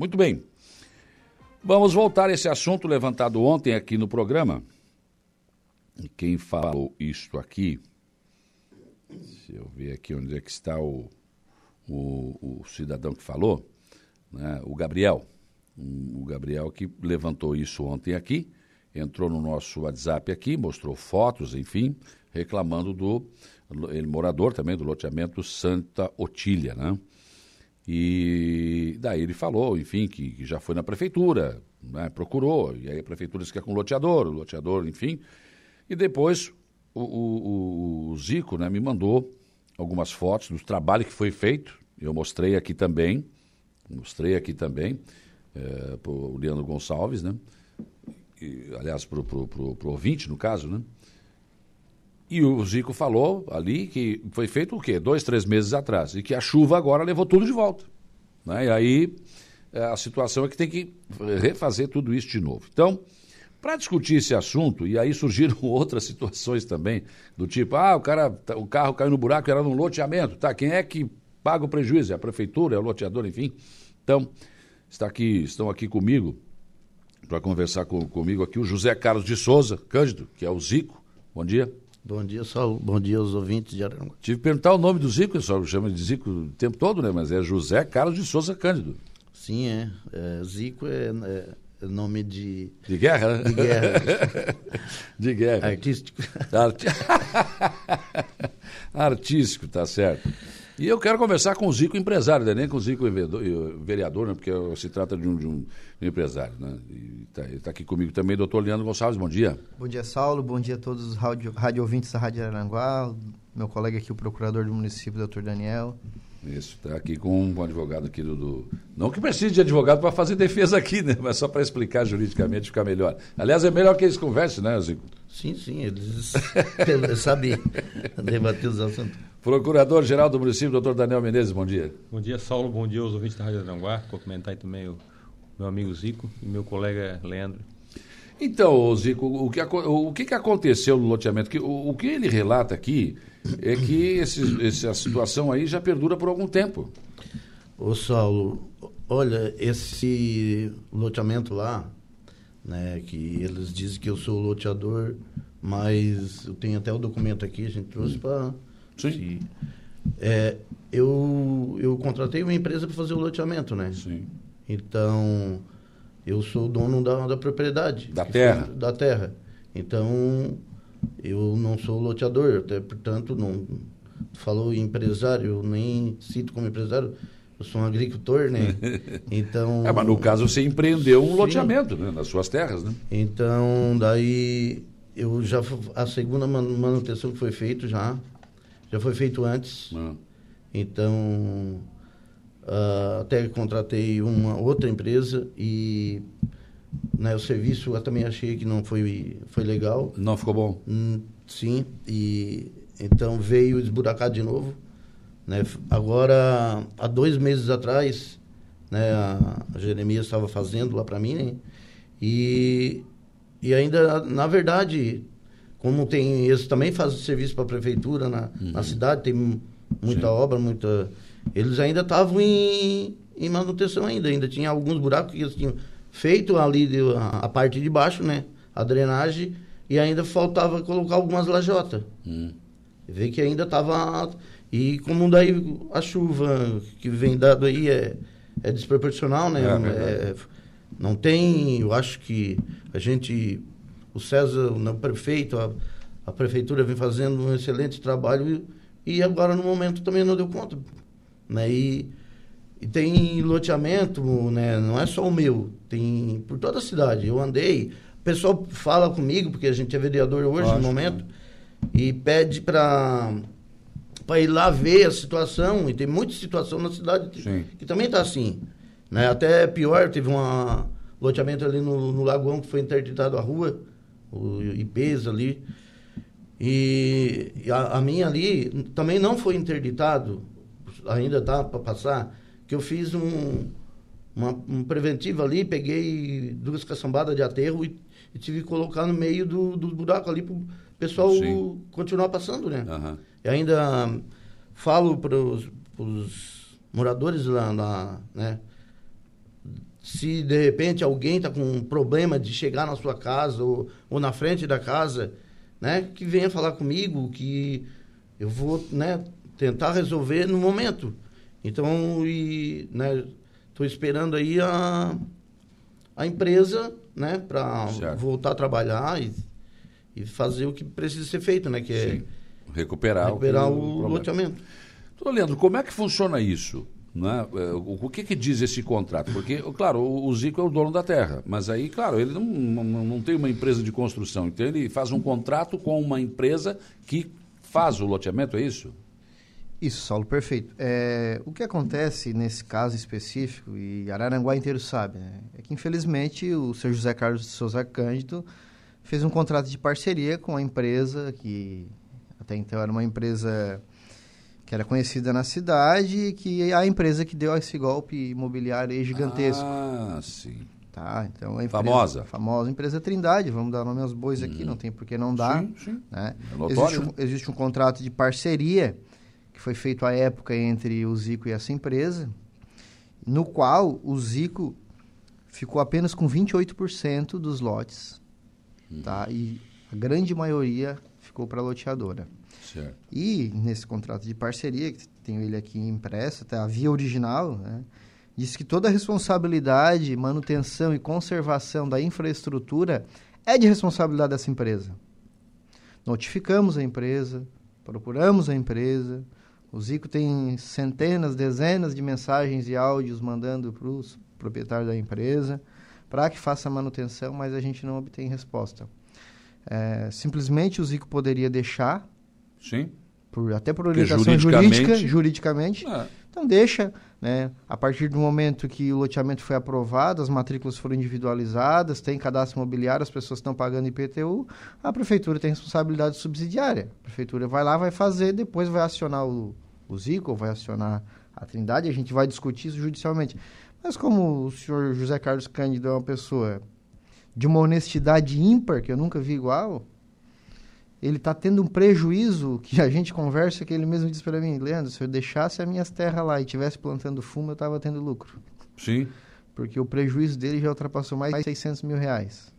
Muito bem. Vamos voltar a esse assunto levantado ontem aqui no programa. Quem falou isto aqui, se eu ver aqui onde é que está o, o, o cidadão que falou, né, o Gabriel. O Gabriel que levantou isso ontem aqui, entrou no nosso WhatsApp aqui, mostrou fotos, enfim, reclamando do ele morador também do loteamento Santa Otília, né? E daí ele falou, enfim, que, que já foi na prefeitura, né, procurou, e aí a prefeitura disse que é com o loteador, o loteador, enfim. E depois o, o, o Zico né, me mandou algumas fotos do trabalho que foi feito, eu mostrei aqui também, mostrei aqui também, é, para o Leandro Gonçalves, né? E, aliás, para o ouvinte, no caso, né? E o Zico falou ali que foi feito o quê? Dois, três meses atrás. E que a chuva agora levou tudo de volta. Né? E aí é, a situação é que tem que refazer tudo isso de novo. Então, para discutir esse assunto, e aí surgiram outras situações também, do tipo, ah, o, cara, tá, o carro caiu no buraco, era num loteamento. Tá, quem é que paga o prejuízo? É a prefeitura, é o loteador, enfim. Então, está aqui, estão aqui comigo, para conversar com, comigo aqui, o José Carlos de Souza, Cândido, que é o Zico. Bom dia. Bom dia, Saulo. Bom dia aos ouvintes de Aranguá. Tive que perguntar o nome do Zico, o pessoal chama de Zico o tempo todo, né? Mas é José Carlos de Souza Cândido. Sim, é. é Zico é, é, é nome de... De guerra, né? De guerra. de guerra. Artístico. Arti... Artístico, tá certo. E eu quero conversar com o Zico empresário, né? nem com o Zico vereador, né? porque se trata de um, de um empresário. Né? Está tá aqui comigo também o doutor Leandro Gonçalves, bom dia. Bom dia, Saulo, bom dia a todos os rádio, rádio ouvintes da Rádio Aranguá, meu colega aqui, o procurador do município, doutor Daniel. Isso, está aqui com um advogado aqui do, do... Não que precise de advogado para fazer defesa aqui, né? Mas só para explicar juridicamente ficar melhor. Aliás, é melhor que eles conversem, né, Zico? Sim, sim, eles sabem debater os assuntos. Procurador-Geral do município, doutor Daniel Menezes, bom dia. Bom dia, Saulo, bom dia aos ouvintes da Rádio Aranguá. Cumprimentar também o meu amigo Zico e meu colega Leandro. Então, Zico, o que, o que, aconteceu no loteamento? O, o que ele relata aqui é que esse, essa situação aí já perdura por algum tempo. Ô Saulo, olha, esse loteamento lá, né, que eles dizem que eu sou o loteador, mas eu tenho até o documento aqui, a gente trouxe para Sim. É, eu, eu contratei uma empresa para fazer o loteamento, né? Sim. Então, eu sou dono da, da propriedade. Da terra? Foi, da terra. Então, eu não sou loteador, até, portanto, não falou empresário, eu nem cito como empresário, eu sou um agricultor, né? Então... É, mas no caso você empreendeu um sim. loteamento, né? Nas suas terras, né? Então, daí, eu já... A segunda manutenção que foi feita já, já foi feito antes. Ah. Então, uh, até contratei uma outra empresa e né, o serviço eu também achei que não foi, foi legal. Não ficou bom? Hum, sim, e então veio esburacar de novo. Né? Agora, há dois meses atrás, né, a, a Jeremias estava fazendo lá para mim, né? e, e ainda, na verdade, como tem, eles também fazem serviço para a prefeitura na, uhum. na cidade, tem muita Sim. obra, muita. Eles ainda estavam em, em manutenção ainda, ainda tinha alguns buracos que eles tinham feito ali de, a, a, parte de baixo, né? A drenagem, e ainda faltava colocar algumas lajotas. Uhum. Vê que ainda estava. E como daí a chuva que vem dado aí é, é desproporcional, né? É, é, não tem, eu acho que a gente o César, o prefeito, a, a prefeitura vem fazendo um excelente trabalho e, e, agora no momento também não deu conta. Né? E, e tem loteamento, né? não é só o meu, tem por toda a cidade. Eu andei, o pessoal fala comigo, porque a gente é vereador hoje no momento, né? e pede para para ir lá ver a situação, e tem muita situação na cidade Sim. que também está assim. Né? Até pior, teve um loteamento ali no, no Lagoão que foi interditado a rua, o IPs ali. E a, a, minha ali também não foi interditado, ainda está para passar, que eu fiz um, uma, um preventivo ali, peguei duas caçambadas de aterro e, e tive que colocar no meio do, do buraco ali para o pessoal Sim. continuar passando, né? Uhum. E ainda falo para os moradores lá, lá né? Se de repente alguém está com um problema de chegar na sua casa ou, ou na frente da casa, né? Que venha falar comigo, que eu vou, né? Tentar resolver no momento. Então, e, né? Estou esperando aí a, a empresa, né? Para voltar a trabalhar e, e fazer o que precisa ser feito, né? Que é Sim. recuperar, recuperar o, o loteamento. Doutor Leandro, como é que funciona isso? Né? O que, que diz esse contrato? Porque, claro, o Zico é o dono da terra, mas aí, claro, ele não, não, não tem uma empresa de construção, então ele faz um contrato com uma empresa que faz o loteamento, é isso? Isso, Saulo, perfeito. É, o que acontece nesse caso específico, e Araranguá inteiro sabe, né, é que infelizmente o seu José Carlos de Souza Cândido fez um contrato de parceria com a empresa, que até então era uma empresa que era conhecida na cidade, que é a empresa que deu esse golpe imobiliário gigantesco. Ah, sim. Tá, então a empresa, famosa. Famosa empresa Trindade, vamos dar nome aos bois aqui, hum. não tem por que não dar. Sim, sim. Né? É notório, existe, um, né? existe um contrato de parceria que foi feito à época entre o Zico e essa empresa, no qual o Zico ficou apenas com 28% dos lotes, hum. tá? E a grande maioria ficou para a loteadora. Certo. E nesse contrato de parceria, que tenho ele aqui impresso, até a via original, né, diz que toda a responsabilidade, manutenção e conservação da infraestrutura é de responsabilidade dessa empresa. Notificamos a empresa, procuramos a empresa, o Zico tem centenas, dezenas de mensagens e áudios mandando para os proprietários da empresa para que faça a manutenção, mas a gente não obtém resposta. É, simplesmente o Zico poderia deixar Sim. Por, até por orientação juridicamente, jurídica, juridicamente. É. Então deixa, né? A partir do momento que o loteamento foi aprovado, as matrículas foram individualizadas, tem cadastro imobiliário, as pessoas estão pagando IPTU, a prefeitura tem responsabilidade subsidiária. A prefeitura vai lá, vai fazer, depois vai acionar o, o Zico, vai acionar a Trindade, a gente vai discutir isso judicialmente. Mas como o senhor José Carlos Cândido é uma pessoa de uma honestidade ímpar, que eu nunca vi igual, ele está tendo um prejuízo que a gente conversa que ele mesmo disse para mim, Leandro, se eu deixasse as minhas terras lá e tivesse plantando fumo, eu estava tendo lucro. Sim. Porque o prejuízo dele já ultrapassou mais de 600 mil reais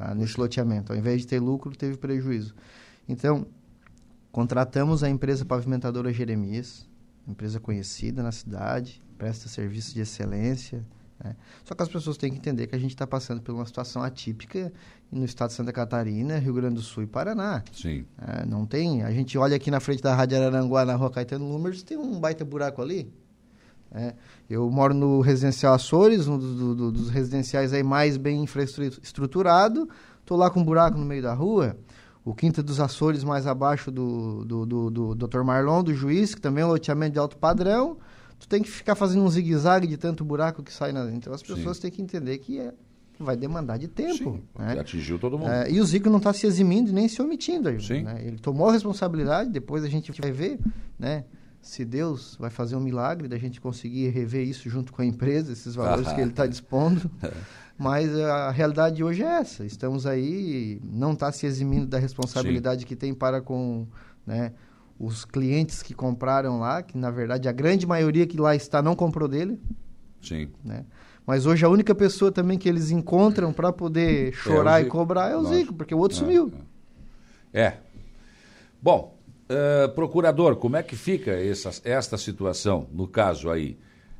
tá, nesse loteamento. Ao invés de ter lucro, teve prejuízo. Então, contratamos a empresa pavimentadora Jeremias, empresa conhecida na cidade, presta serviços de excelência, né? Só que as pessoas têm que entender que a gente está passando por uma situação atípica no estado de Santa Catarina, Rio Grande do Sul e Paraná. Sim. É, não tem. A gente olha aqui na frente da Rádio Araranguá, na rua Caetano Lumers, tem um baita buraco ali. É, eu moro no residencial Açores, um dos, do, dos residenciais aí mais bem infraestruturado. Estou lá com um buraco no meio da rua. O Quinta dos Açores, mais abaixo do, do, do, do Dr. Marlon, do juiz, que também é um loteamento de alto padrão tu tem que ficar fazendo um zigue-zague de tanto buraco que sai na. Então as pessoas Sim. têm que entender que é, vai demandar de tempo. Sim, né? atingiu todo mundo. É, e o Zico não está se eximindo nem se omitindo. Sim. Né? Ele tomou a responsabilidade, depois a gente vai ver, né? Se Deus vai fazer um milagre da gente conseguir rever isso junto com a empresa, esses valores ah, que ele está dispondo. É. Mas a realidade hoje é essa. Estamos aí, não está se eximindo da responsabilidade Sim. que tem para com né, os clientes que compraram lá, que na verdade a grande maioria que lá está não comprou dele. Sim. Né? Mas hoje a única pessoa também que eles encontram para poder é chorar é e cobrar é o Zico, porque o outro é, sumiu. É. é. Bom, uh, procurador, como é que fica essa, esta situação, no caso aí?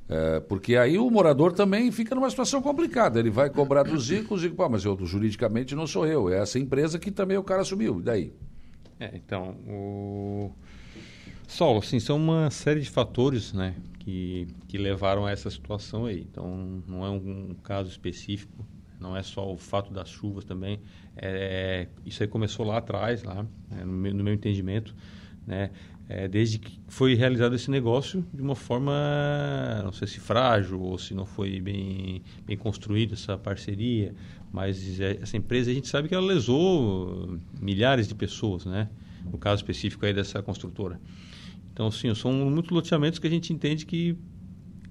Uh, porque aí o morador também fica numa situação complicada. Ele vai cobrar do Zico, o Zico, pô, mas eu juridicamente não sou eu, é essa empresa que também o cara assumiu. E daí? É, então, o Sol, assim, são uma série de fatores, né, que, que levaram a essa situação aí. Então, não é um, um caso específico, não é só o fato das chuvas também. É, isso aí começou lá atrás, lá, né, no, meu, no, meu, entendimento, né, é, desde que foi realizado esse negócio de uma forma, não sei se frágil ou se não foi bem, bem construída essa parceria, mas é, essa empresa a gente sabe que ela lesou milhares de pessoas, né? No caso específico aí dessa construtora. Então, sim, são muitos loteamentos que a gente entende que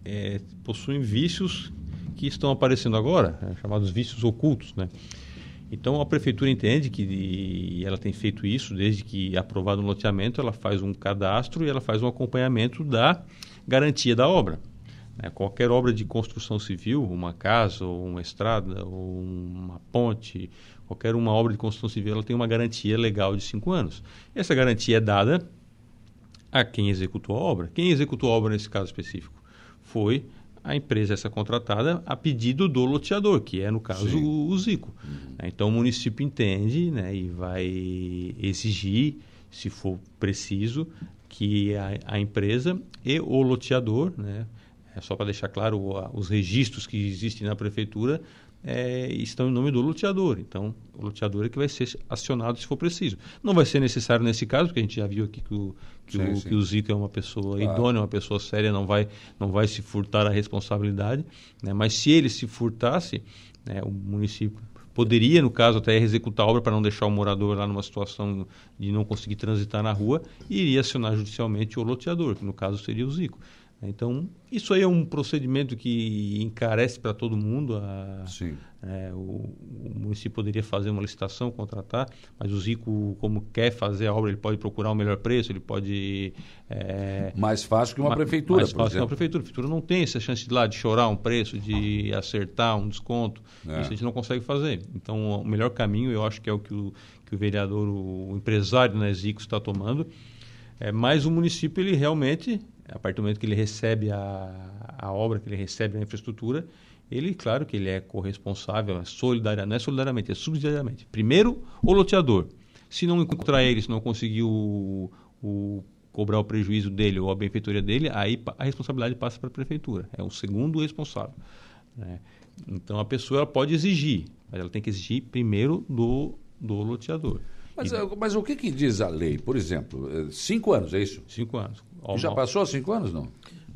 é, possuem vícios que estão aparecendo agora, né, chamados vícios ocultos, né? Então, a prefeitura entende que e ela tem feito isso desde que é aprovado um loteamento, ela faz um cadastro e ela faz um acompanhamento da garantia da obra. Né? Qualquer obra de construção civil, uma casa, ou uma estrada, ou uma ponte, qualquer uma obra de construção civil, ela tem uma garantia legal de cinco anos. Essa garantia é dada a quem executou a obra. Quem executou a obra nesse caso específico? Foi a empresa essa contratada a pedido do loteador, que é, no caso, o, o, Zico. Uhum. Então, o município entende né, e vai exigir, se for preciso, que a, a empresa e o loteador, né, é só para deixar claro os registros que existem na prefeitura, é, estão em nome do loteador. Então, o loteador é que vai ser acionado se for preciso. Não vai ser necessário nesse caso, porque a gente já viu aqui que o, que sim, o, sim. Que o Zico é uma pessoa claro. idônea, uma pessoa séria, não vai, não vai se furtar a responsabilidade. Né? Mas se ele se furtasse, né, o município poderia, no caso, até executar a obra para não deixar o morador lá numa situação de não conseguir transitar na rua e iria acionar judicialmente o loteador, que no caso seria o Zico. Então, isso aí é um procedimento que encarece para todo mundo. A, Sim. É, o, o, município poderia fazer uma licitação, contratar, mas o Zico, como quer fazer a obra, ele pode procurar o um melhor preço, ele pode... É, mais fácil que uma prefeitura, Mais fácil que uma prefeitura. A prefeitura não tem essa chance de lá de chorar um preço, de acertar um desconto. É. Isso a gente não consegue fazer. Então, o melhor caminho, eu acho que é o que o, que o vereador, o, o empresário né, Zico está tomando, é, mas o município, ele realmente a partir do momento que ele recebe a, a obra, que ele recebe a infraestrutura, ele, claro que ele é corresponsável, é solidariamente, não é solidariamente, é subsidiariamente. Primeiro, o loteador. Se não encontrar ele, se não conseguir o, o, cobrar o prejuízo dele ou a benfeitoria dele, aí a responsabilidade passa para a prefeitura. É o segundo responsável. Né? Então, a pessoa pode exigir, mas ela tem que exigir primeiro do, do loteador. Mas, e... mas o que, que diz a lei? Por exemplo, eh, cinco anos, é isso? Cinco anos. Já passou cinco anos, não?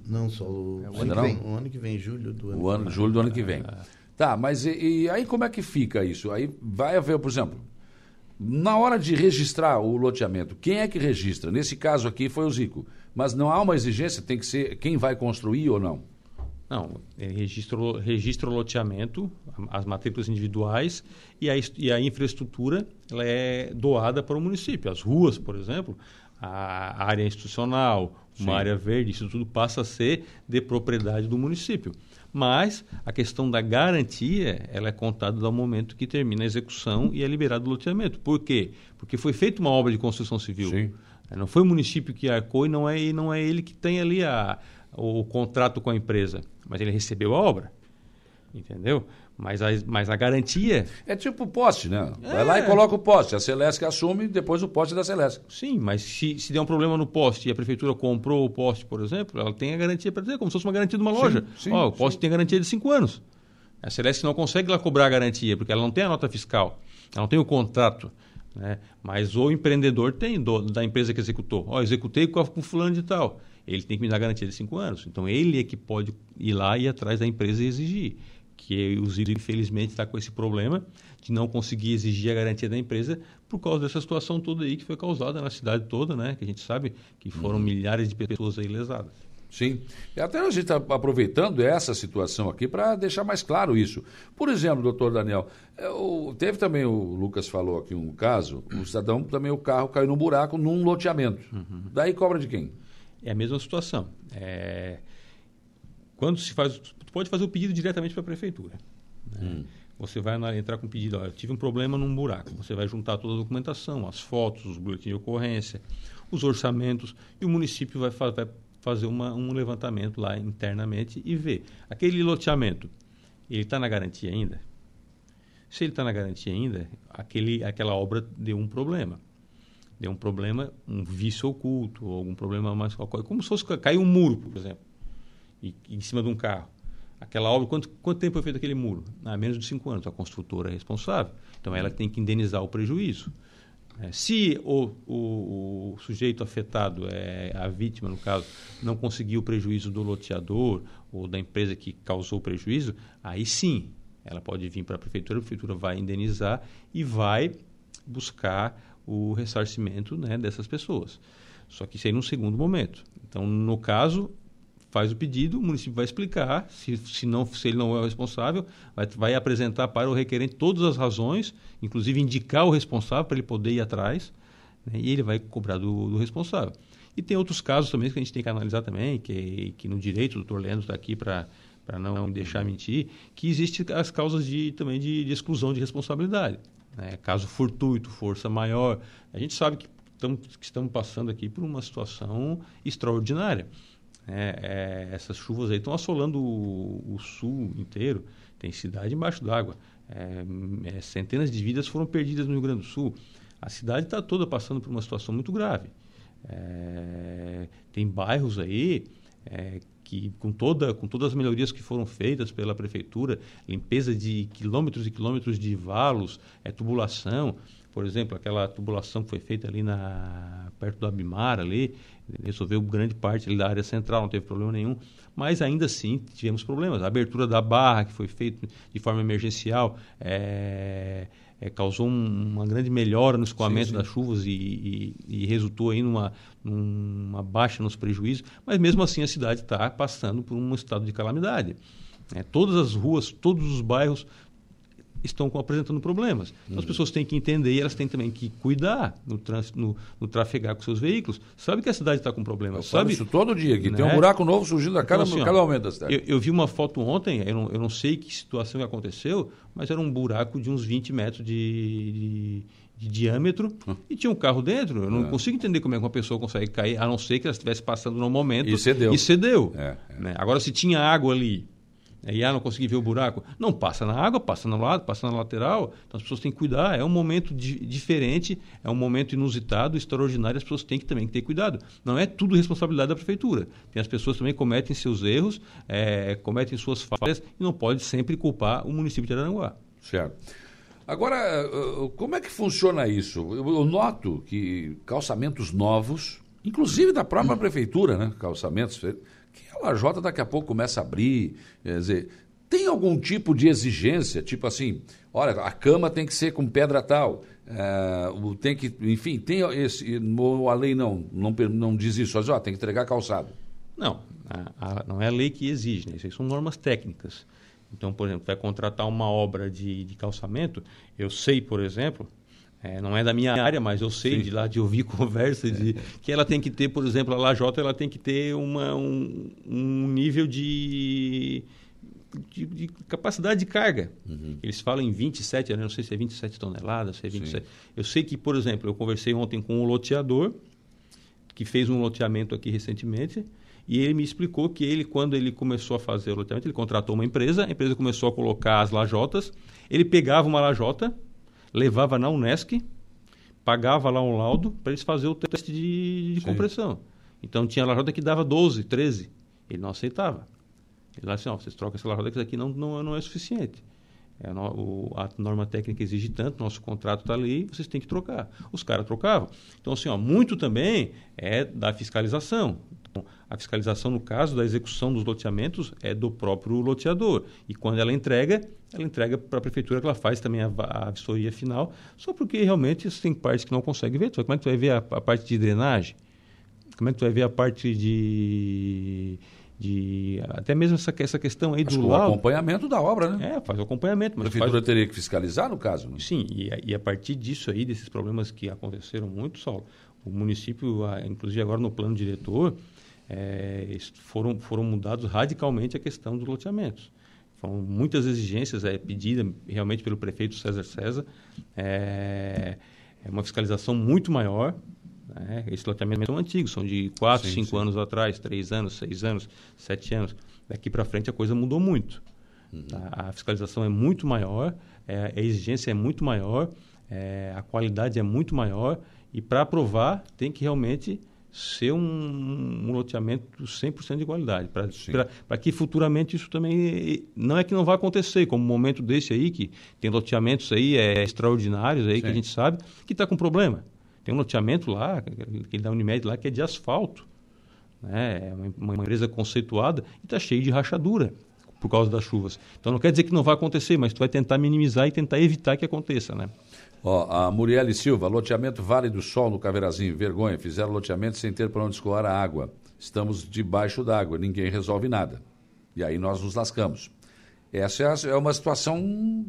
Não, só o, é, o ano, que vem, o ano que vem, julho do ano o ano, Julho do ano que vem. É. Tá, mas e, e, aí como é que fica isso? Aí vai haver, por exemplo, na hora de registrar o loteamento, quem é que registra? Nesse caso aqui foi o Zico. Mas não há uma exigência, tem que ser quem vai construir ou não? Não, ele registra, registra o loteamento, as matrículas individuais e a, e a infraestrutura ela é doada para o município. As ruas, por exemplo, a área institucional, uma Sim. área verde, isso tudo passa a ser de propriedade do município. Mas a questão da garantia, ela é contada do momento que termina a execução e é liberado o loteamento. Por quê? Porque foi feita uma obra de construção civil. Sim. Não foi o município que arcou e não é, não é ele que tem ali a, o contrato com a empresa, mas ele recebeu a obra. Entendeu? Mas a, mas a garantia. É tipo poste, né? É. Vai lá e coloca o poste. A Celeste assume depois o poste da Celeste. Sim, mas se, se der um problema no poste e a prefeitura comprou o poste, por exemplo, ela tem a garantia para dizer, como se fosse uma garantia de uma loja. Sim, sim, Ó, o poste sim. tem garantia de cinco anos. A Celeste não consegue lá cobrar a garantia, porque ela não tem a nota fiscal, ela não tem o contrato. Né? Mas o empreendedor tem, do, da empresa que executou. Ó, executei com, com fulano de tal. Ele tem que me dar garantia de cinco anos. Então ele é que pode ir lá e ir atrás da empresa e exigir que o Ziro, infelizmente, está com esse problema de não conseguir exigir a garantia da empresa por causa dessa situação toda aí que foi causada na cidade toda, né? Que a gente sabe que foram uhum. milhares de pessoas aí lesadas. Sim. E até a gente está aproveitando essa situação aqui para deixar mais claro isso. Por exemplo, doutor Daniel, eu, é, teve também, o Lucas falou aqui um caso, o cidadão também, o carro caiu num buraco num loteamento. Uhum. Daí cobra de quem? É a mesma situação. É... Quando se faz pode fazer o pedido diretamente para a prefeitura. Né? Hum. Você vai entrar com o pedido, eu tive um problema num buraco. Você vai juntar toda a documentação, as fotos, os boletins de ocorrência, os orçamentos, e o município vai, fa vai fazer uma, um levantamento lá internamente e ver. Aquele loteamento, ele está na garantia ainda? Se ele está na garantia ainda, aquele, aquela obra deu um problema. Deu um problema, um vício oculto, ou algum problema mais... Como se fosse cair um muro, por exemplo, e, em cima de um carro. Aquela obra, quanto, quanto tempo foi feito aquele muro? Ah, menos de cinco anos. A construtora é responsável. Então, ela tem que indenizar o prejuízo. É, se o, o, o, sujeito afetado, é, a vítima, no caso, não conseguiu o prejuízo do loteador ou da empresa que causou o prejuízo, aí sim, ela pode vir para a prefeitura, a prefeitura vai indenizar e vai buscar o ressarcimento né, dessas pessoas. Só que isso aí num segundo momento. Então, no caso, faz o pedido, o município vai explicar, se, se, não, se ele não é o responsável, vai, vai apresentar para o requerente todas as razões, inclusive indicar o responsável para ele poder ir atrás, né, e ele vai cobrar do, do, responsável. E tem outros casos também que a gente tem que analisar também, que, que no direito, o doutor Leandro está aqui para para não deixar mentir, que existem as causas de, também de, de exclusão de responsabilidade. Né? Caso fortuito, força maior. A gente sabe que, tam, que estamos passando aqui por uma situação extraordinária. É, é, essas chuvas aí estão assolando o, o, sul inteiro, tem cidade embaixo d'água. É, é, centenas de vidas foram perdidas no Rio Grande do Sul. A cidade está toda passando por uma situação muito grave. É, tem bairros aí é, que com, toda, com todas as melhorias que foram feitas pela prefeitura, limpeza de quilômetros e quilômetros de valos, é, tubulação, por exemplo, aquela tubulação que foi feita ali na, perto do Abimar, ali, resolveu grande parte ali da área central, não teve problema nenhum, mas ainda assim tivemos problemas. A abertura da barra, que foi feita de forma emergencial, é, é, causou um, uma grande melhora no escoamento sim, sim. das chuvas e, e, e, resultou aí numa, numa baixa nos prejuízos, mas mesmo assim a cidade está passando por um estado de calamidade. É, todas as ruas, todos os bairros estão apresentando problemas. Então, as uhum. pessoas têm que entender e elas têm também que cuidar no, trans, no, no trafegar com seus veículos. Sabe que a cidade está com problemas. Eu sabe isso todo dia, que né? tem um buraco novo surgindo a cada, então, assim, cada momento da cidade. Eu, eu, vi uma foto ontem, eu não, eu não sei que situação que aconteceu, mas era um buraco de uns 20 metros de, de de diâmetro hum. e tinha um carro dentro. Eu não é. consigo entender como é que uma pessoa consegue cair, a não ser que ela estivesse passando no momento e cedeu. E cedeu é, é. Né? Agora, se tinha água ali e ah, não consegui ver o buraco. Não, passa na água, passa no lado, passa na lateral. Então as pessoas têm que cuidar. É um momento di diferente, é um momento inusitado, extraordinário. As pessoas têm que também ter cuidado. Não é tudo responsabilidade da prefeitura. Tem as pessoas também cometem seus erros, é, cometem suas falhas e não pode sempre culpar o município de Araranguá. Certo. Agora, como é que funciona isso? Eu noto que calçamentos novos, inclusive da própria prefeitura, né? Calçamentos que a lajota daqui a pouco começa a abrir. Quer dizer, tem algum tipo de exigência, tipo assim, olha, a cama tem que ser com pedra tal, é, tem que, enfim, tem esse, a lei não, não, não diz isso, mas, ó, tem que entregar calçado. Não, a, a, não é a lei que exige, né? isso são normas técnicas. Então, por exemplo, vai contratar uma obra de, de calçamento, eu sei, por exemplo, é, não é da minha área, mas eu sei Sim. de lá de ouvir conversas de que ela tem que ter, por exemplo, a Lajota, ela tem que ter uma, um, um nível de, de, de, capacidade de carga. Uhum. Eles falam em 27, eu não sei se é 27 toneladas, se é 27. Sim. Eu sei que, por exemplo, eu conversei ontem com um loteador que fez um loteamento aqui recentemente e ele me explicou que ele, quando ele começou a fazer o loteamento, ele contratou uma empresa, a empresa começou a colocar as lajotas, ele pegava uma lajota levava na Unesc, pagava lá um laudo para eles fazer o teste de, de compressão. Então tinha lajota que dava 12, 13. Ele não aceitava. Ele falou assim, ó, vocês trocam essa lajota que isso aqui não, não, não é suficiente. É, o, a norma técnica exige tanto, nosso contrato está ali, vocês têm que trocar. Os caras trocavam. Então, assim, ó, muito também é da fiscalização. Então, a fiscalização, no caso da execução dos loteamentos, é do próprio loteador. E quando ela entrega, ela entrega para a prefeitura que ela faz também a, a vistoria final, só porque realmente tem partes que não consegue ver. Como é que tu vai ver a, a parte de drenagem? Como é que tu vai ver a parte de de até mesmo essa, essa questão aí Acho do laudo. o acompanhamento da obra, né? É, faz o acompanhamento. Mas a prefeitura faz... teria que fiscalizar no caso? Né? Sim, e, e, a partir disso aí, desses problemas que aconteceram muito, só o município, inclusive agora no plano diretor, é, foram, foram mudados radicalmente a questão dos loteamentos. Foram muitas exigências é, pedidas realmente pelo prefeito César César, é, é uma fiscalização muito maior. Né? Esses loteamentos são antigos, são de 4, 5 anos atrás, 3 anos, 6 anos, 7 anos. Daqui para frente a coisa mudou muito. Uhum. A, a fiscalização é muito maior, é, a exigência é muito maior, é, a qualidade é muito maior e para aprovar tem que realmente ser um, um loteamento 100% de qualidade, para que futuramente isso também não é que não vai acontecer, como um momento desse aí, que tem loteamentos aí é, extraordinários aí Sim. que a gente sabe, que está com problema. Tem um loteamento lá, aquele da Unimed lá, que é de asfalto. Né? É uma, uma empresa conceituada e está cheio de rachadura por causa das chuvas. Então não quer dizer que não vai acontecer, mas tu vai tentar minimizar e tentar evitar que aconteça, né? Ó, a Murielle Silva, loteamento Vale do Sol no Caverazinho, vergonha, fizeram loteamento sem ter para onde escoar a água. Estamos debaixo d'água, ninguém resolve nada. E aí nós nos lascamos. Essa é, é uma situação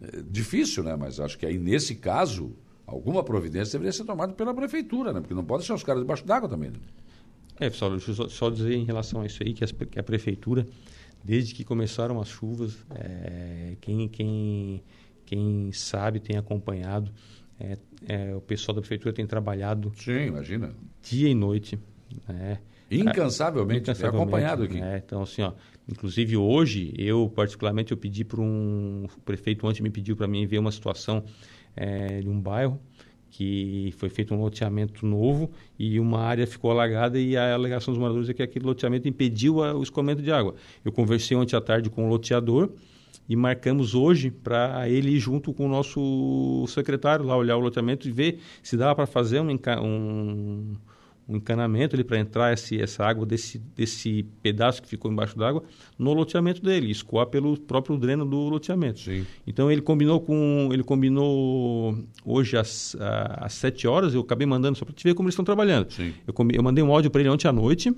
eh, difícil, né? Mas acho que aí nesse caso alguma providência deveria ser tomada pela prefeitura, né? Porque não pode ser os caras debaixo d'água também. Né? É, pessoal, deixa eu só, só, dizer em relação a isso aí que, as, que a prefeitura, desde que começaram as chuvas, é, quem, quem, quem sabe tem acompanhado, é, é, o pessoal da prefeitura tem trabalhado. Sim, imagina. Dia e noite. Né? Incansavelmente, Incansavelmente acompanhado aqui. É, então, assim, ó, inclusive hoje, eu particularmente, eu pedi para um... O prefeito ontem me pediu para mim ver uma situação é, de um bairro que foi feito um loteamento novo e uma área ficou alagada e a alegação dos moradores é que aquele loteamento impediu a, o escoamento de água. Eu conversei ontem à tarde com o loteador e marcamos hoje para ele ir junto com o nosso secretário lá olhar o loteamento e ver se dá para fazer um, um um encanamento ali para entrar esse, essa água desse, desse pedaço que ficou embaixo d'água no loteamento dele, escoar pelo próprio dreno do loteamento. Sim. Então ele combinou com ele combinou hoje às, às 7 horas, eu acabei mandando só para te ver como eles estão trabalhando. Sim. Eu, eu mandei um áudio para ele ontem à noite,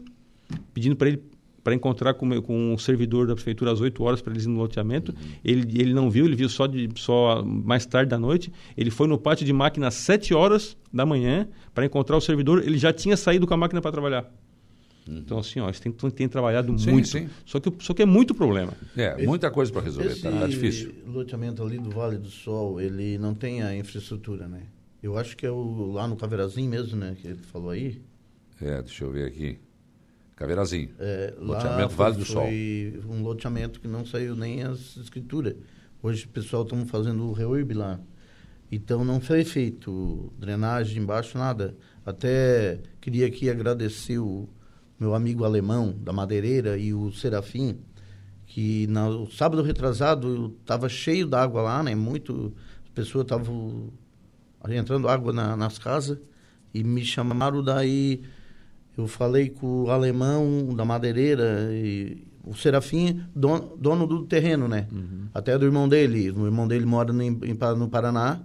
pedindo para ele para encontrar com, com um servidor da prefeitura às 8 horas para eles ir no loteamento. Uhum. Ele, ele não viu, ele viu só, de, só mais tarde da noite. Ele foi no pátio de máquina às 7 horas da manhã para encontrar o servidor. Ele já tinha saído com a máquina para trabalhar. Uhum. Então, assim, ó, eles têm, têm trabalhado sim, muito. Sim. Só, que, só que é muito problema. É, esse, muita coisa para resolver, esse tá, tá difícil. O loteamento ali do Vale do Sol, ele não tem a infraestrutura, né? Eu acho que é o, lá no Caveirazinho mesmo, né? Que ele falou aí. É, deixa eu ver aqui. Caveirazinho. É, loteamento Vale do Sol. Foi um loteamento que não saiu nem as escrituras. Hoje o pessoal está fazendo o reurb lá. Então não foi feito drenagem embaixo, nada. Até queria aqui agradecer o meu amigo alemão da Madeireira e o Serafim, que no sábado retrasado estava cheio d'água lá, né? Muito, as pessoas estavam entrando água na, nas casas e me chamaram daí eu falei com o alemão da madeireira e o Serafim, dono, dono do terreno, né? Uhum. Até do irmão dele. O irmão dele mora no, no Paraná.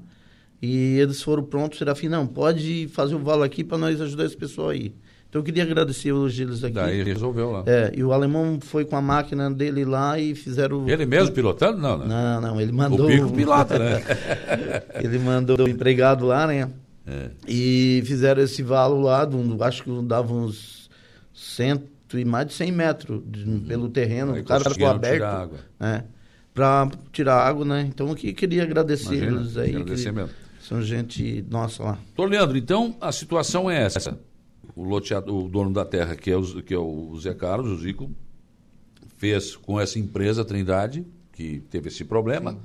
E eles foram prontos, o Serafim, não, pode fazer o valo aqui para nós ajudar esse pessoal aí. Então eu queria agradecer os eles aqui. Daí resolveu lá. É, e o alemão foi com a máquina dele lá e fizeram. Ele mesmo pilotando? Não, né? Não, não, ele mandou. O pico pilota, né? ele mandou o empregado lá, né? É. E fizeram esse valo lá, do, acho que dava uns cento e mais de 100 metros de, uhum. pelo terreno, o cara ficou aberto. Tirar água. Né? Para tirar água, né? Então eu queria agradecer Imagina, eles aí. Agradecer mesmo. São gente nossa lá. Tô Leandro, então a situação é essa. O, loteado, o dono da terra, que é, o, que é o Zé Carlos, o Zico, fez com essa empresa Trindade, que teve esse problema. Sim.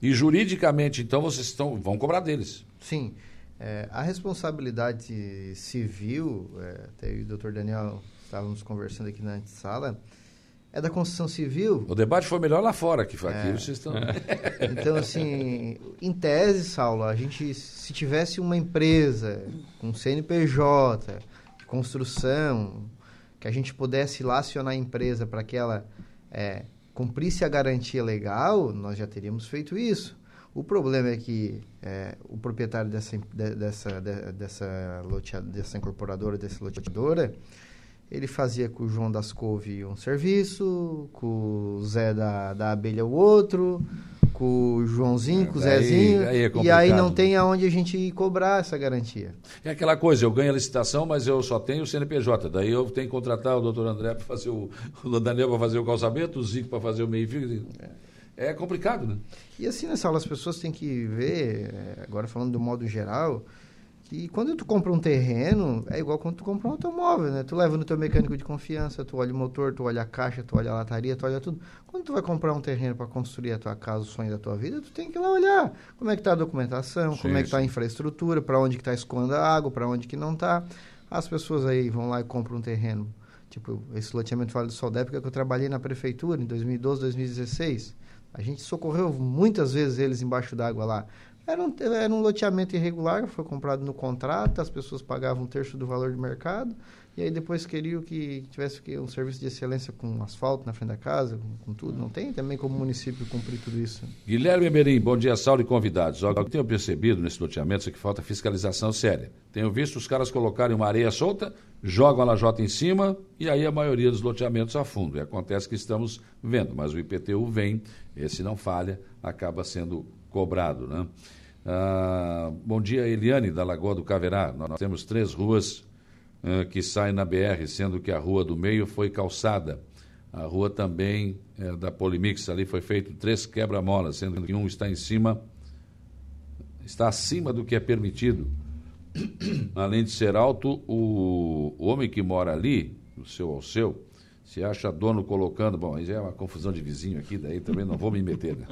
E juridicamente, então, vocês estão, vão cobrar deles. Sim. É, a responsabilidade civil, é, até eu e o doutor Daniel estávamos conversando aqui na sala, é da construção civil. O debate foi melhor lá fora que aqui, é. vocês estão. Então, assim, em tese, Saulo, a gente, se tivesse uma empresa com CNPJ, de construção, que a gente pudesse lá acionar a empresa para que ela é, cumprisse a garantia legal, nós já teríamos feito isso. O problema é que é, o proprietário dessa, dessa, dessa, loteada, dessa incorporadora, dessa loteadora, ele fazia com o João das Couve um serviço, com o Zé da, da Abelha o outro, com o Joãozinho, é, com o Zezinho, aí é e aí não tem aonde a gente cobrar essa garantia. É aquela coisa, eu ganho a licitação, mas eu só tenho o CNPJ, daí eu tenho que contratar o doutor André para fazer o, o Daniel para fazer o calçamento, o Zico para fazer o meio-fio. É é complicado, né? E assim, nessa aula, as pessoas têm que ver, é, agora falando do modo geral, que quando tu compra um terreno, é igual quando tu compra um automóvel, né? Tu leva no teu mecânico de confiança, tu olha o motor, tu olha a caixa, tu olha a lataria, tu olha tudo. Quando tu vai comprar um terreno para construir a tua casa, o sonho da tua vida, tu tem que ir lá olhar como é que tá a documentação, sim, como é que tá a infraestrutura, para onde que tá escoando a água, para onde que não tá. As pessoas aí vão lá e compram um terreno, tipo, esse loteamento Vale do Sol da época que eu trabalhei na prefeitura, em 2012, 2016 a gente socorreu muitas vezes eles embaixo d'água lá. Era um, era um loteamento irregular, foi comprado no contrato, as pessoas pagavam um terço do valor de mercado, e aí depois queriam que tivesse um serviço de excelência com asfalto na frente da casa, com, com tudo. Não tem também como município cumprir tudo isso. Guilherme Emerim, bom dia, Saulo e convidados. O que tenho percebido nesse loteamento é que falta fiscalização séria. Tenho visto os caras colocarem uma areia solta, jogam a lajota em cima e aí a maioria dos loteamentos afundam. E acontece que estamos vendo, mas o IPTU vem, esse não falha, acaba sendo cobrado, né? Ah, bom dia, Eliane, da Lagoa do Caverá. Nós temos três ruas ah, que saem na BR, sendo que a rua do meio foi calçada. A rua também é, da Polimix, ali foi feito três quebra-molas, sendo que um está em cima, está acima do que é permitido. Além de ser alto, o, o homem que mora ali, o seu ao seu, se acha dono colocando. Bom, aí já é uma confusão de vizinho aqui, daí também não vou me meter, né?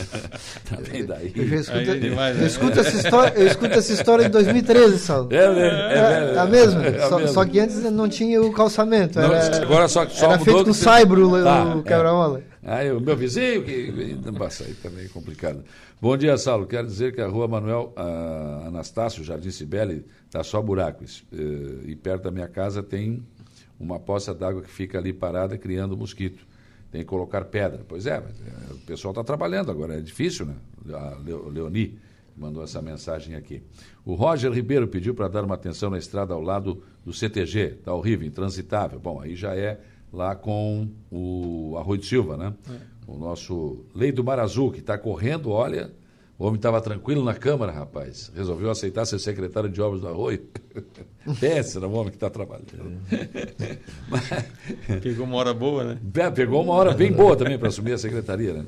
também daí. Eu, escuto, aí, demais, eu, né? escuto essa história, eu escuto essa história em 2013, Saulo. É, é, é, é, é mesmo? É só, mesmo. só, que antes não tinha o calçamento. Não, era, agora só, só era feito com saibro tá, o quebra-mola. Aí o meu vizinho, que passa aí também é complicado. Bom dia, Saulo. Quero dizer que a rua Manuel Anastácio, Jardim Cibele, está só buracos. E perto da minha casa tem uma poça d'água que fica ali parada criando mosquito. Tem que colocar pedra. Pois é, é, o pessoal está trabalhando agora, é difícil, né? A Leoni mandou essa mensagem aqui. O Roger Ribeiro pediu para dar uma atenção na estrada ao lado do CTG, está horrível, intransitável. Bom, aí já é lá com o Arroio de Silva, né? É. O nosso Lei do Mar Azul, que está correndo, olha, o homem estava tranquilo na Câmara, rapaz. Resolveu aceitar ser secretário de obras do Arroio. Pensa no homem que está trabalhando. Pegou uma hora boa, né? É, pegou uma hora bem boa também para assumir a secretaria, né?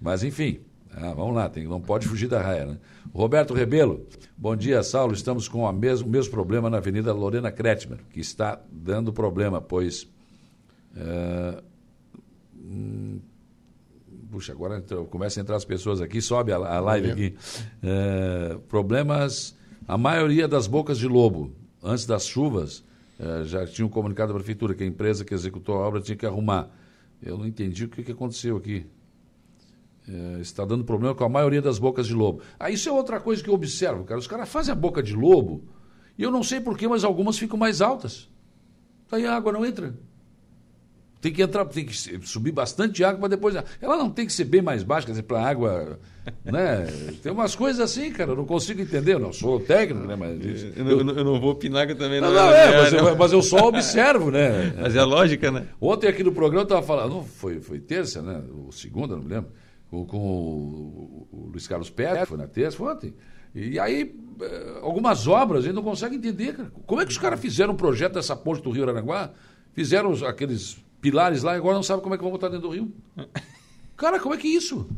Mas, enfim, ah, vamos lá, tem, não pode fugir da raia, né? Roberto Rebelo, bom dia, Saulo. Estamos com o mesmo, mesmo problema na Avenida Lorena Kretschmer, que está dando problema, pois. Uh, hum, puxa, agora entrou, começa a entrar as pessoas aqui, sobe a, a live aqui. É, problemas, a maioria das bocas de lobo, antes das chuvas, é, já tinham comunicado à prefeitura que a empresa que executou a obra tinha que arrumar. Eu não entendi o que, que aconteceu aqui. É, está dando problema com a maioria das bocas de lobo. Ah, isso é outra coisa que eu observo, cara. Os caras fazem a boca de lobo e eu não sei porquê, mas algumas ficam mais altas. Aí a água não entra. Tem que entrar, tem que subir bastante água para depois. Ela não tem que ser bem mais baixa, quer dizer, para a água. Né? Tem umas coisas assim, cara, eu não consigo entender. Eu não sou técnico, né? Mas eu, eu, eu não vou opinar que também não. Não, não é, mas, eu, mas eu só observo, né? Mas é a lógica, né? Ontem aqui no programa eu estava falando, foi, foi terça, né? Ou segunda, não me lembro, com, com o, o, Luiz Carlos Pérez, foi na terça, foi ontem. E aí, eh, algumas obras a gente não consegue entender, cara. Como é que os caras fizeram um projeto dessa ponte do Rio Aranaguá? Fizeram aqueles pilares lá e agora não sabe como é que vão botar dentro do rio. Cara, como é que é isso?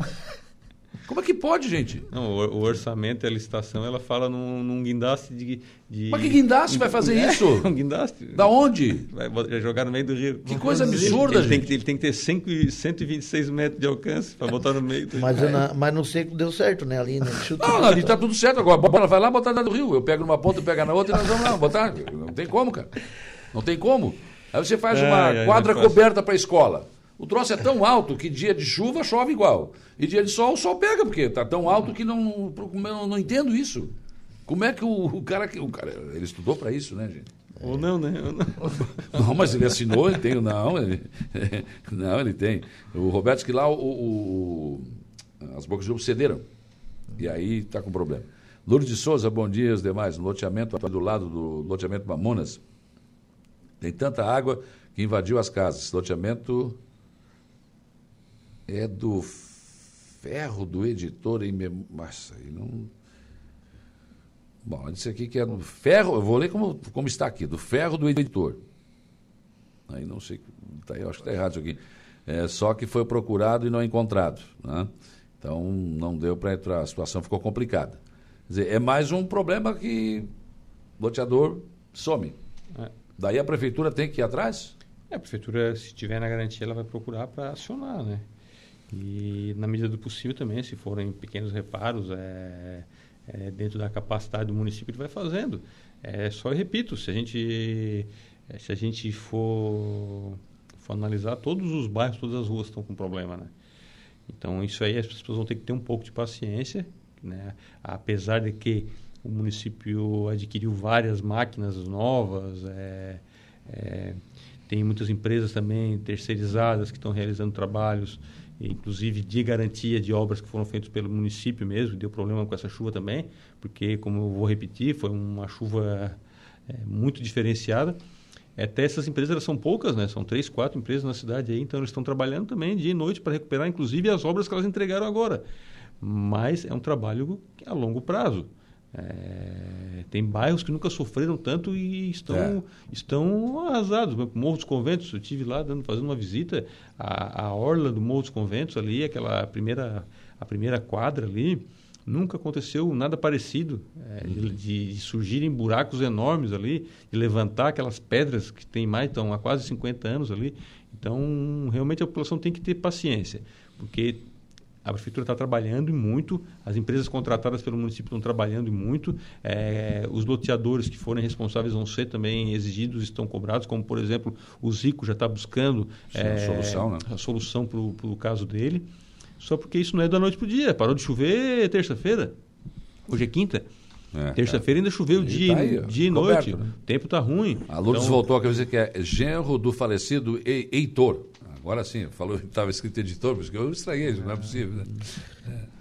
Como é que pode, gente? Não, o, orçamento e a licitação, ela fala num, num guindaste de, de, Mas que guindaste vai fazer é, isso? um guindaste. Da onde? Vai jogar no meio do rio. Que coisa absurda, ele, gente. Tem que, ele tem que ter 5, 126 metros de alcance para botar no meio do mas, na, mas no seco deu certo, né? Ali, né? Não, ali tá tudo certo. Agora, bora, vai lá botar dentro do rio. Eu pego numa ponta, pego na outra e nós vamos lá botar. Não tem como, cara. Não tem como. Aí você faz uma é, quadra coberta para a escola. O troço é tão alto que dia de chuva chove igual. E dia de sol o sol pega, porque está tão alto que não, não, não entendo isso. Como é que o, o, cara. O cara ele estudou para isso, né, gente? Ou não, né? Ou não. não, mas ele assinou, ele tem. Não, ele, não, ele tem. O Roberto que lá o, o, as bocas de lobo cederam. E aí está com problema. Lourdes de Souza, bom dia os demais. No loteamento do lado do loteamento Mamonas, tem tanta água que invadiu as casas. Loteamento é do ferro do editor em Nossa, não. Bom, disse aqui que é do ferro, eu vou ler como, como está aqui, do ferro do editor. Aí não sei, tá, eu acho que está errado isso aqui. É, só que foi procurado e não encontrado. Né? Então não deu para entrar, a situação ficou complicada. Quer dizer, é mais um problema que loteador some. É. Daí a prefeitura tem que ir atrás? É, a prefeitura, se tiver na garantia, ela vai procurar para acionar, né? E na medida do possível também, se forem pequenos reparos, é, é, dentro da capacidade do município, ele vai fazendo. É só eu repito, se a gente é, se a gente for, for analisar, todos os bairros, todas as ruas estão com problema, né? Então isso aí as pessoas vão ter que ter um pouco de paciência, né? Apesar de que o município adquiriu várias máquinas novas, é, é, tem muitas empresas também terceirizadas que estão realizando trabalhos, inclusive de garantia de obras que foram feitas pelo município mesmo, deu problema com essa chuva também, porque, como eu vou repetir, foi uma chuva é, muito diferenciada. Até essas empresas elas são poucas, né? São três, quatro empresas na cidade aí, então eles estão trabalhando também dia e noite para recuperar, inclusive, as obras que elas entregaram agora. mas é um trabalho a longo prazo. É, tem bairros que nunca sofreram tanto e estão, é. estão arrasados. Morro dos Conventos, eu estive lá dando, fazendo uma visita, a, a orla do Morro dos Conventos ali, aquela primeira, a primeira quadra ali, nunca aconteceu nada parecido é, de, de, surgirem buracos enormes ali, de levantar aquelas pedras que tem mais, estão há quase 50 anos ali. Então, realmente a população tem que ter paciência, porque a prefeitura está trabalhando muito, as empresas contratadas pelo município estão trabalhando muito, é, os loteadores que forem responsáveis vão ser também exigidos, estão cobrados, como por exemplo o Zico já está buscando Sim, é, a solução, né? a solução para o caso dele, só porque isso não é da noite para o dia, parou de chover terça-feira, hoje é quinta. É, Terça-feira ainda choveu dia, tá aí, dia e noite. Né? O tempo está ruim. A Lourdes então... voltou a dizer que é genro do falecido Heitor. Agora sim, falou que estava escrito editor, porque eu estraguei, isso não é possível. Né? É.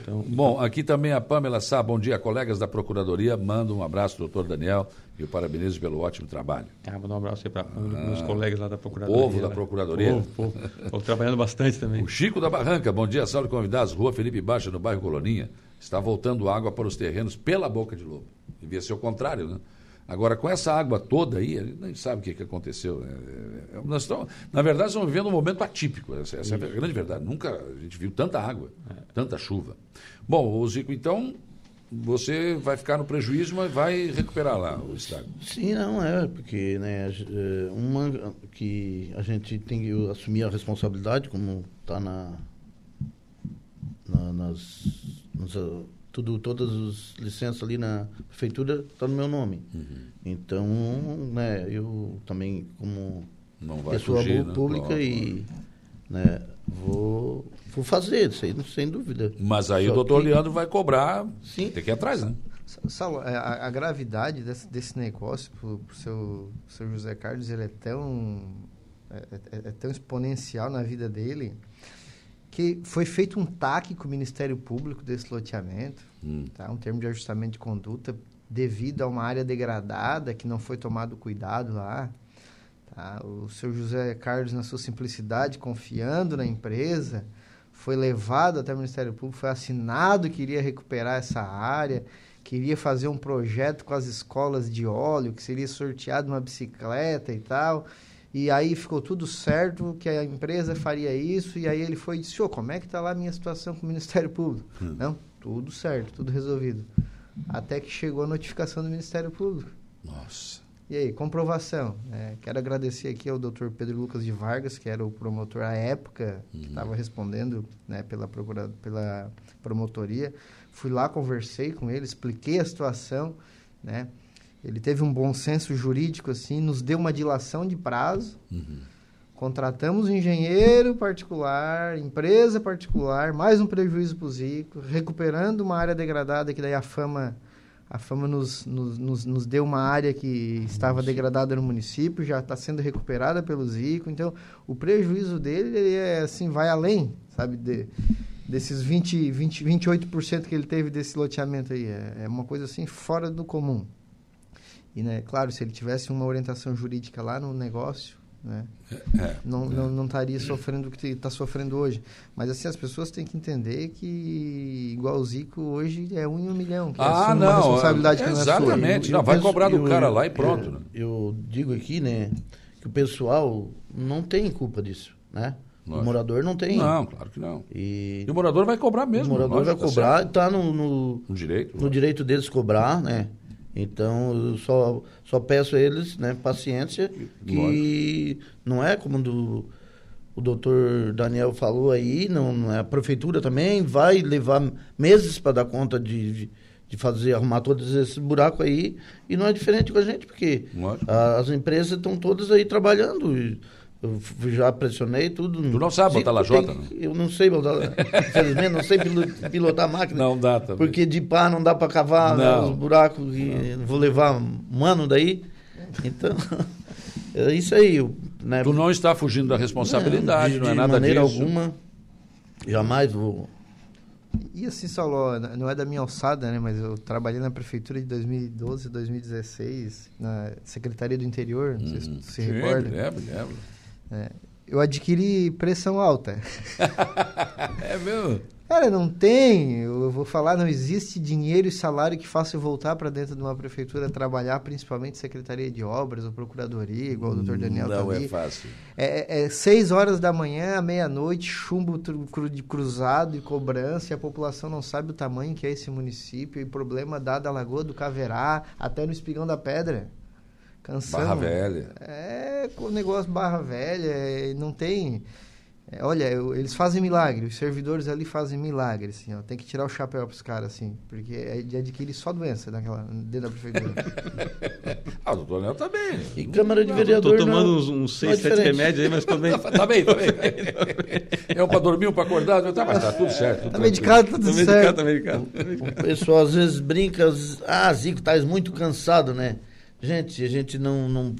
Então, bom, aqui também a Pamela Sá, bom dia, colegas da Procuradoria, manda um abraço, doutor Daniel, e o parabenizo pelo ótimo trabalho. Ah, manda um abraço aí para ah, os colegas lá da Procuradoria. Povo da Procuradoria. Povo, povo. Trabalhando bastante também. O Chico da Barranca, bom dia, salve convidados, Rua Felipe Baixa, no bairro Coloninha, está voltando água para os terrenos pela boca de lobo. Devia ser o contrário, né? Agora, com essa água toda aí, a gente nem sabe o que, que aconteceu. Né? É, é, nós estamos, na verdade, estamos vivendo um momento atípico. Essa, essa é a grande verdade. Nunca a gente viu tanta água, é. tanta chuva. Bom, Zico, então, você vai ficar no prejuízo, mas vai recuperar lá o estádio. Sim, não é, porque né, uma que a gente tem que assumir a responsabilidade, como está na, na, nas, nas tudo, todas as licenças ali na prefeitura estão tá no meu nome. Uhum. Então, né, eu também, como pessoa fugir, né? pública né? e né, vou, vou fazer, isso aí, sem dúvida. Mas aí Só o doutor que... Leandro vai cobrar, Sim. tem que ir atrás, né? Saulo, é, a, a, gravidade desse, desse negócio para o seu, seu José Carlos, ele é tão, é, é, é tão exponencial na vida dele que foi feito um TAC com o Ministério Público desse loteamento, hum. tá? um termo de ajustamento de conduta, devido a uma área degradada que não foi tomado cuidado lá. Tá? O seu José Carlos, na sua simplicidade, confiando na empresa, foi levado até o Ministério Público, foi assinado que iria recuperar essa área, queria fazer um projeto com as escolas de óleo, que seria sorteado uma bicicleta e tal e aí ficou tudo certo, que a empresa faria isso, e aí ele foi e disse, oh, como é que está lá a minha situação com o Ministério Público? Hum. Não, tudo certo, tudo resolvido. Até que chegou a notificação do Ministério Público. Nossa. E aí, comprovação. É, quero agradecer aqui ao Dr. Pedro Lucas de Vargas, que era o promotor à época, que estava uhum. respondendo né, pela, procura, pela promotoria. Fui lá, conversei com ele, expliquei a situação, né? Ele teve um bom senso jurídico, assim, nos deu uma dilação de prazo. Uhum. Contratamos engenheiro particular, empresa particular, mais um prejuízo para o Zico, recuperando uma área degradada, que daí a fama, a fama nos, nos, nos, nos deu uma área que estava degradada no município, já está sendo recuperada pelo Zico. Então, o prejuízo dele ele é assim, vai além, sabe, de, desses 20, 20, 28% que ele teve desse loteamento aí. É, é uma coisa assim fora do comum. E, né, claro, se ele tivesse uma orientação jurídica lá no negócio, né, é, é, não, é. não, não estaria sofrendo o que está sofrendo hoje. Mas, assim, as pessoas têm que entender que, igual o Zico, hoje é um em um milhão. Que ah, não. Uma responsabilidade que exatamente. Não, vai cobrar do cara lá e pronto. Eu, né? eu digo aqui, né, que o pessoal não tem culpa disso, né? O morador não tem. Não, claro que não. E, e o morador vai cobrar mesmo. O morador vai tá cobrar, está no, no, no, direito. No direito deles cobrar, né? Então, eu só, só peço a eles né, paciência, que Lógico. não é como do, o doutor Daniel falou aí, não, a prefeitura também vai levar meses para dar conta de, de, de, fazer, arrumar todos esses buracos aí, e não é diferente com a gente, porque a, as empresas estão todas aí trabalhando. E, eu já pressionei tudo. Tu não sabe botar lajota? Tem, eu não sei botar. Infelizmente, não sei pilotar máquina. Não dá também. Porque de pá não dá para cavar né, os buracos. E vou levar um ano daí. Então, é isso aí. Né? Tu não está fugindo da responsabilidade, não, de, não é nada disso. De maneira alguma. Jamais vou. E assim, Saulo, não é da minha alçada, né? Mas eu trabalhei na prefeitura de 2012, 2016, na Secretaria do Interior, não sei se tu se recorda. Lembro, lembro. É, eu adquiri pressão alta. é mesmo? Cara, não tem. Eu vou falar, não existe dinheiro e salário que faça eu voltar para dentro de uma prefeitura trabalhar, principalmente Secretaria de Obras ou Procuradoria, igual o doutor Daniel Não tá é fácil. É, é seis horas da manhã à meia-noite, chumbo de cruzado e cobrança, e a população não sabe o tamanho que é esse município, e problema dado da Lagoa do Caverá até no Espigão da Pedra. Cansamos. Barra Velha. É, o negócio Barra Velha, não tem... É, olha, eu, eles fazem milagre, os servidores ali fazem milagre, assim, ó. Tem que tirar o chapéu para os caras, assim, porque é de adquirir só doença naquela, dentro da prefeitura. ah, o doutor Léo tá bem. E Câmara de Vereadores. Tô tomando não, uns, uns seis, sete remédios aí, mas tô bem. tá bem, tá bem. É um para dormir, um para acordar, tá, mas tá tudo certo. Tudo tá medicado, tá tudo tá certo. Tá medicado, tá medicado. O pessoal às vezes brinca, ah, Zico, tá muito cansado, né? Gente, a gente não, não...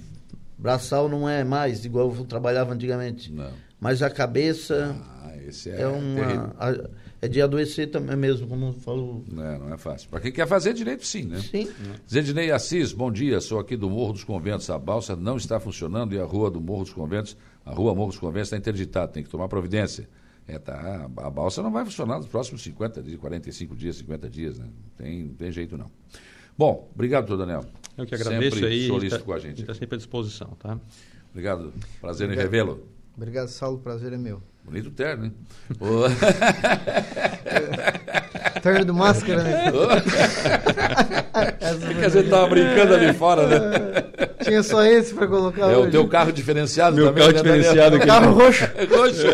Braçal não é mais igual eu trabalhava antigamente. Não mas a cabeça ah, é, é, uma a, é de adoecer também mesmo, como falou. Não, é, não é fácil. Para quem quer fazer direito, sim, né? Sim. Zedinei Assis, bom dia. Sou aqui do Morro dos Conventos. A balsa não está funcionando e a rua do Morro dos Conventos, a rua Morro dos Conventos está interditada. Tem que tomar providência. É, tá, a balsa não vai funcionar nos próximos 50 dias, 45 dias, 50 dias, né? Tem, tem jeito não. Bom, obrigado, doutor Daniel. Eu que agradeço sempre aí. Solícito tá, com a gente. Está sempre à disposição, tá? Obrigado. Prazer obrigado. em revê-lo. Obrigado, Saulo. Prazer é meu. Bonito terno, hein? terno do máscara, né? é que a gente tava brincando ali fora, né? Tinha só esse para colocar É hoje. o teu carro diferenciado Meu também. carro né, diferenciado aqui. Carro roxo. É roxo.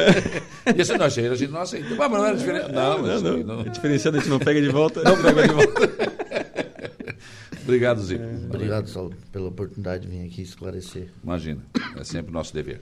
E esse não achei, a gente não aceita. Mas não era diferenciado. Não, não, não, não. É diferenciado, a gente não pega de volta. Não pega de volta. Obrigado, Zico. É. Obrigado, Saulo, pela oportunidade de vir aqui esclarecer. Imagina, é sempre nosso dever.